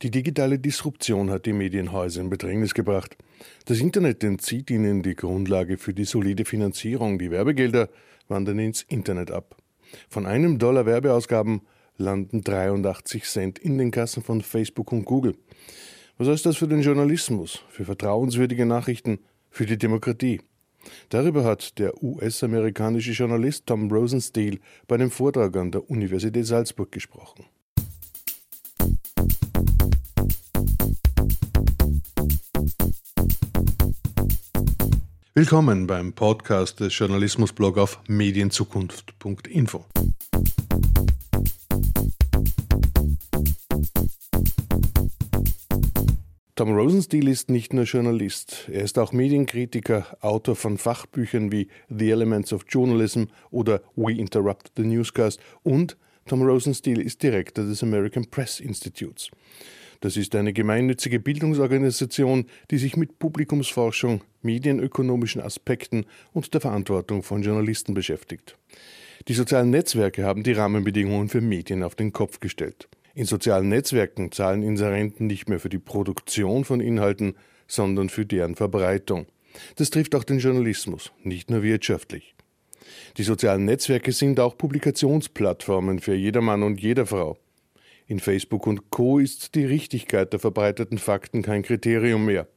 Die digitale Disruption hat die Medienhäuser in Bedrängnis gebracht. Das Internet entzieht ihnen die Grundlage für die solide Finanzierung. Die Werbegelder wandern ins Internet ab. Von einem Dollar Werbeausgaben landen 83 Cent in den Kassen von Facebook und Google. Was heißt das für den Journalismus, für vertrauenswürdige Nachrichten, für die Demokratie? Darüber hat der US-amerikanische Journalist Tom Rosenstiel bei einem Vortrag an der Universität Salzburg gesprochen. Willkommen beim Podcast des Journalismusblog auf medienzukunft.info. Tom Rosenstiel ist nicht nur Journalist, er ist auch Medienkritiker, Autor von Fachbüchern wie The Elements of Journalism oder We Interrupt the Newscast und Tom Rosenstiel ist Direktor des American Press Institutes. Das ist eine gemeinnützige Bildungsorganisation, die sich mit Publikumsforschung, medienökonomischen Aspekten und der Verantwortung von Journalisten beschäftigt. Die sozialen Netzwerke haben die Rahmenbedingungen für Medien auf den Kopf gestellt. In sozialen Netzwerken zahlen Inserenten nicht mehr für die Produktion von Inhalten, sondern für deren Verbreitung. Das trifft auch den Journalismus, nicht nur wirtschaftlich. Die sozialen Netzwerke sind auch Publikationsplattformen für jedermann und jeder Frau. In Facebook und Co ist die Richtigkeit der verbreiteten Fakten kein Kriterium mehr.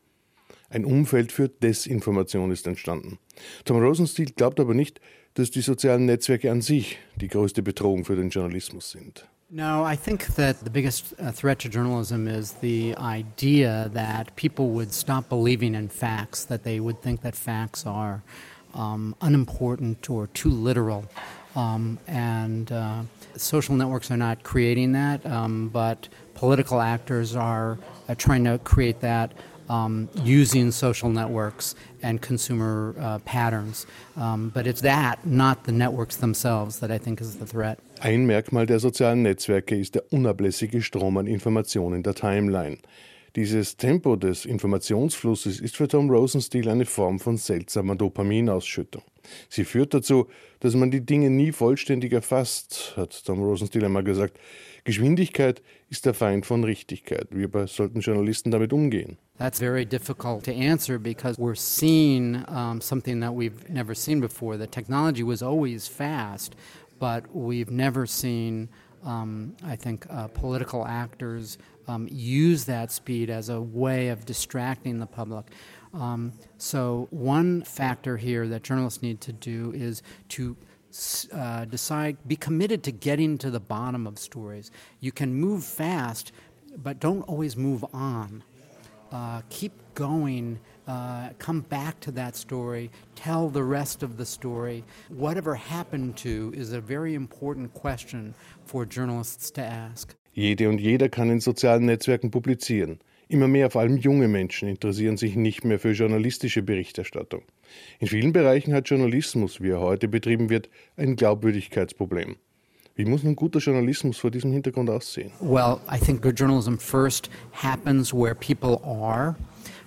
Ein Umfeld für Desinformation ist entstanden. Tom Rosenstiel glaubt aber nicht, dass die sozialen Netzwerke an sich die größte Bedrohung für den Journalismus sind. No, I think that the biggest uh, threat to journalism is the idea that people would stop believing in facts, that they would think that facts are um, unimportant or too literal. Um, and uh, social networks are not creating that, um, but political actors are uh, trying to create that um, using social networks and consumer uh, patterns. Um, but it's that, not the networks themselves, that I think is the threat. Ein Merkmal der sozialen Netzwerke ist der unablässige Strom an Informationen in der Timeline. Dieses Tempo des Informationsflusses ist für Tom Rosenstiel eine Form von seltsamer Dopaminausschüttung. Sie führt dazu, dass man die Dinge nie vollständig erfasst, hat Tom Rosenstiel einmal gesagt. Geschwindigkeit ist der Feind von Richtigkeit. Wie sollten Journalisten damit umgehen? That's very difficult to answer because we're seeing um, something that we've never seen before. The technology was always fast, but we've never seen um, I think uh, political actors um, use that speed as a way of distracting the public. Um, so, one factor here that journalists need to do is to uh, decide, be committed to getting to the bottom of stories. You can move fast, but don't always move on. Uh, keep going, uh, come back to that story, tell the rest of the story. Whatever happened to is a very important question for journalists to ask. Jede und jeder kann in sozialen Netzwerken publizieren. Immer mehr, vor allem junge Menschen, interessieren sich nicht mehr für journalistische Berichterstattung. In vielen Bereichen hat Journalismus, wie er heute betrieben wird, ein Glaubwürdigkeitsproblem. Wie muss nun guter Journalismus vor diesem Hintergrund aussehen? Well, I think good journalism first happens where people are.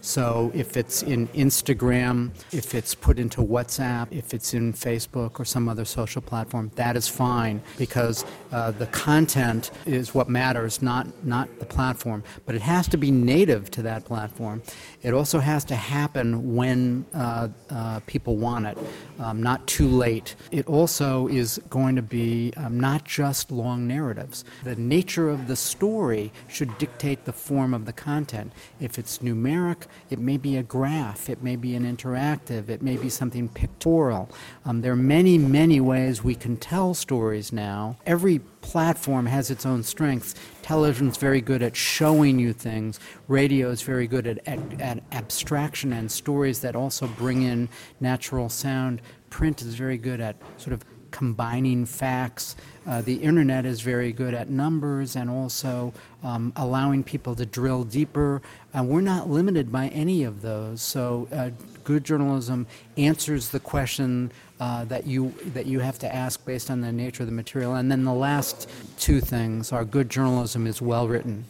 So if it's in Instagram, if it's put into WhatsApp, if it's in Facebook or some other social platform, that is fine because uh, the content is what matters, not not the platform. But it has to be native to that platform. It also has to happen when uh, uh, people want it, um, not too late. It also is going to be um, not just long narratives. The nature of the story should dictate the form of the content. If it's numeric, it may be a graph, it may be an interactive, it may be something pictorial. Um, there are many, many ways we can tell stories now. Every platform has its own strengths. Television is very good at showing you things. Radio is very good at, at, at abstraction and stories that also bring in natural sound. Print is very good at sort of combining facts. Uh, the internet is very good at numbers and also um, allowing people to drill deeper. Uh, we're not limited by any of those. So, uh, good journalism answers the question uh, that you that you have to ask based on the nature of the material. And then the last two things are good journalism is well written,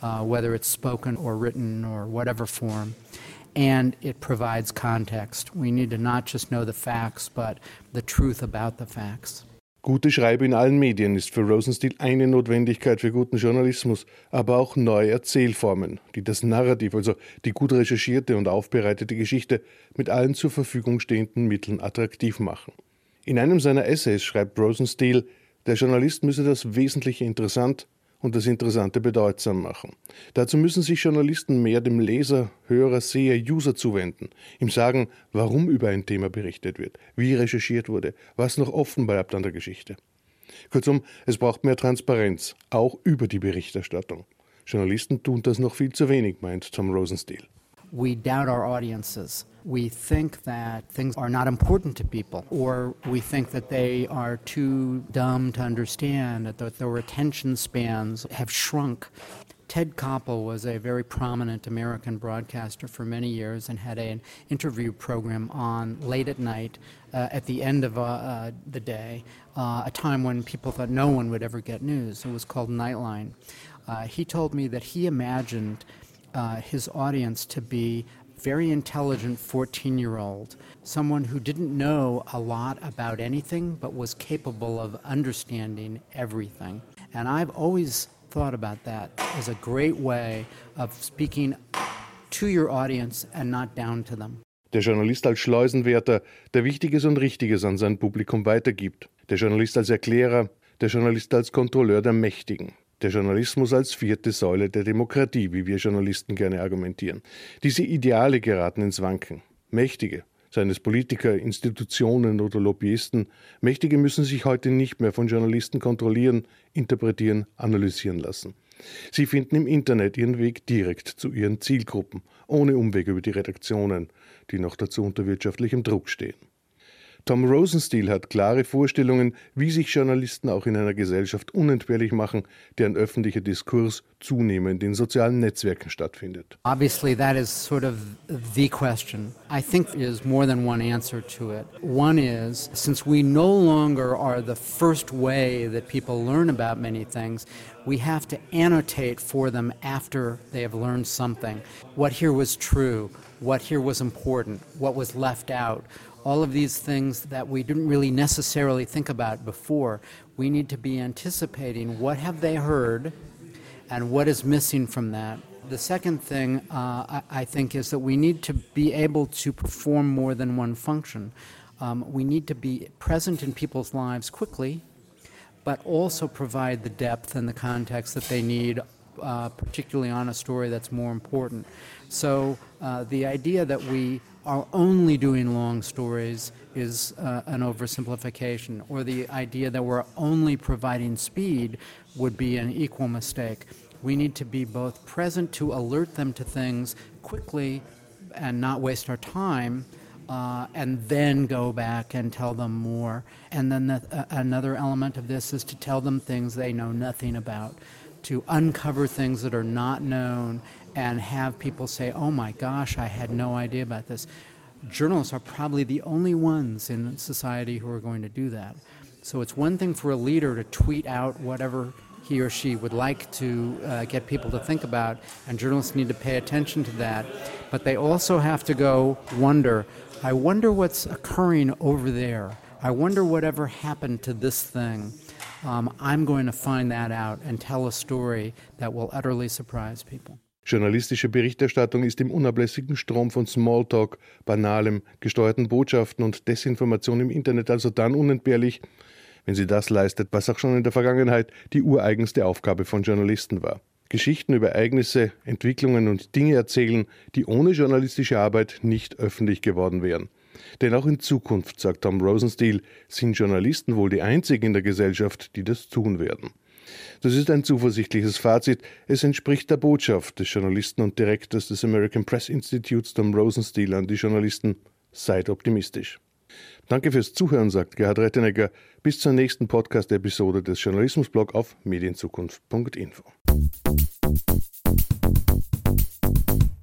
uh, whether it's spoken or written or whatever form and it provides context. We need to not just know the facts, but the truth about the facts. Gute Schreibe in allen Medien ist für Rosenstiel eine Notwendigkeit für guten Journalismus, aber auch neue Erzählformen, die das Narrativ, also die gut recherchierte und aufbereitete Geschichte, mit allen zur Verfügung stehenden Mitteln attraktiv machen. In einem seiner Essays schreibt Rosenstiel, der Journalist müsse das Wesentliche interessant, und das Interessante bedeutsam machen. Dazu müssen sich Journalisten mehr dem Leser, Hörer, Seher, User zuwenden, ihm sagen, warum über ein Thema berichtet wird, wie recherchiert wurde, was noch offen bleibt an der Geschichte. Kurzum, es braucht mehr Transparenz, auch über die Berichterstattung. Journalisten tun das noch viel zu wenig, meint Tom Rosenstiel. We doubt our audiences. we think that things are not important to people, or we think that they are too dumb to understand, that their attention spans have shrunk. Ted Koppel was a very prominent American broadcaster for many years and had an interview program on late at night uh, at the end of uh, uh, the day, uh, a time when people thought no one would ever get news. It was called Nightline. Uh, he told me that he imagined uh, his audience to be very intelligent 14 year old, someone who didn't know a lot about anything but was capable of understanding everything. And I've always thought about that as a great way of speaking to your audience and not down to them. Der Journalist als Schleusenwärter, der Wichtiges und Richtiges an sein Publikum weitergibt. Der Journalist als Erklärer, der Journalist als Kontrolleur der Mächtigen. Der Journalismus als vierte Säule der Demokratie, wie wir Journalisten gerne argumentieren. Diese Ideale geraten ins Wanken. Mächtige, seien es Politiker, Institutionen oder Lobbyisten, Mächtige müssen sich heute nicht mehr von Journalisten kontrollieren, interpretieren, analysieren lassen. Sie finden im Internet ihren Weg direkt zu ihren Zielgruppen, ohne Umweg über die Redaktionen, die noch dazu unter wirtschaftlichem Druck stehen. Tom Rosenstiel hat klare Vorstellungen, wie sich Journalisten auch in einer Gesellschaft unentbehrlich machen, deren öffentlicher Diskurs zunehmend in sozialen Netzwerken stattfindet. Obviously that is sort of the question. I think there's more than one answer to it. One is since we no longer are the first way that people learn about many things, we have to annotate for them after they have learned something. What here was true, what here was important, what was left out all of these things that we didn't really necessarily think about before. We need to be anticipating what have they heard and what is missing from that. The second thing uh, I, I, think is that we need to be able to perform more than one function. Um, we need to be present in people's lives quickly, but also provide the depth and the context that they need, uh, particularly on a story that's more important. So uh, the idea that we are only doing long stories is uh, an oversimplification, or the idea that we're only providing speed would be an equal mistake. We need to be both present to alert them to things quickly and not waste our time. Uh, and then go back and tell them more. And then the, uh, another element of this is to tell them things they know nothing about, to uncover things that are not known and have people say, oh my gosh, I had no idea about this. Journalists are probably the only ones in society who are going to do that. So it's one thing for a leader to tweet out whatever he or she would like to uh, get people to think about, and journalists need to pay attention to that. But they also have to go wonder I wonder what's occurring over there. I wonder whatever happened to this thing. Um, I'm going to find that out and tell a story that will utterly surprise people. Journalistische Berichterstattung ist im unablässigen Strom von Smalltalk, banalem, gesteuerten Botschaften und Desinformation im Internet also dann unentbehrlich, wenn sie das leistet, was auch schon in der Vergangenheit die ureigenste Aufgabe von Journalisten war. Geschichten über Ereignisse, Entwicklungen und Dinge erzählen, die ohne journalistische Arbeit nicht öffentlich geworden wären. Denn auch in Zukunft, sagt Tom Rosenstiel, sind Journalisten wohl die einzigen in der Gesellschaft, die das tun werden. Das ist ein zuversichtliches Fazit. Es entspricht der Botschaft des Journalisten und Direktors des American Press Institutes, Tom Rosenstiel, an die Journalisten. Seid optimistisch. Danke fürs Zuhören, sagt Gerhard Rettenegger. Bis zur nächsten Podcast-Episode des Journalismusblog auf medienzukunft.info.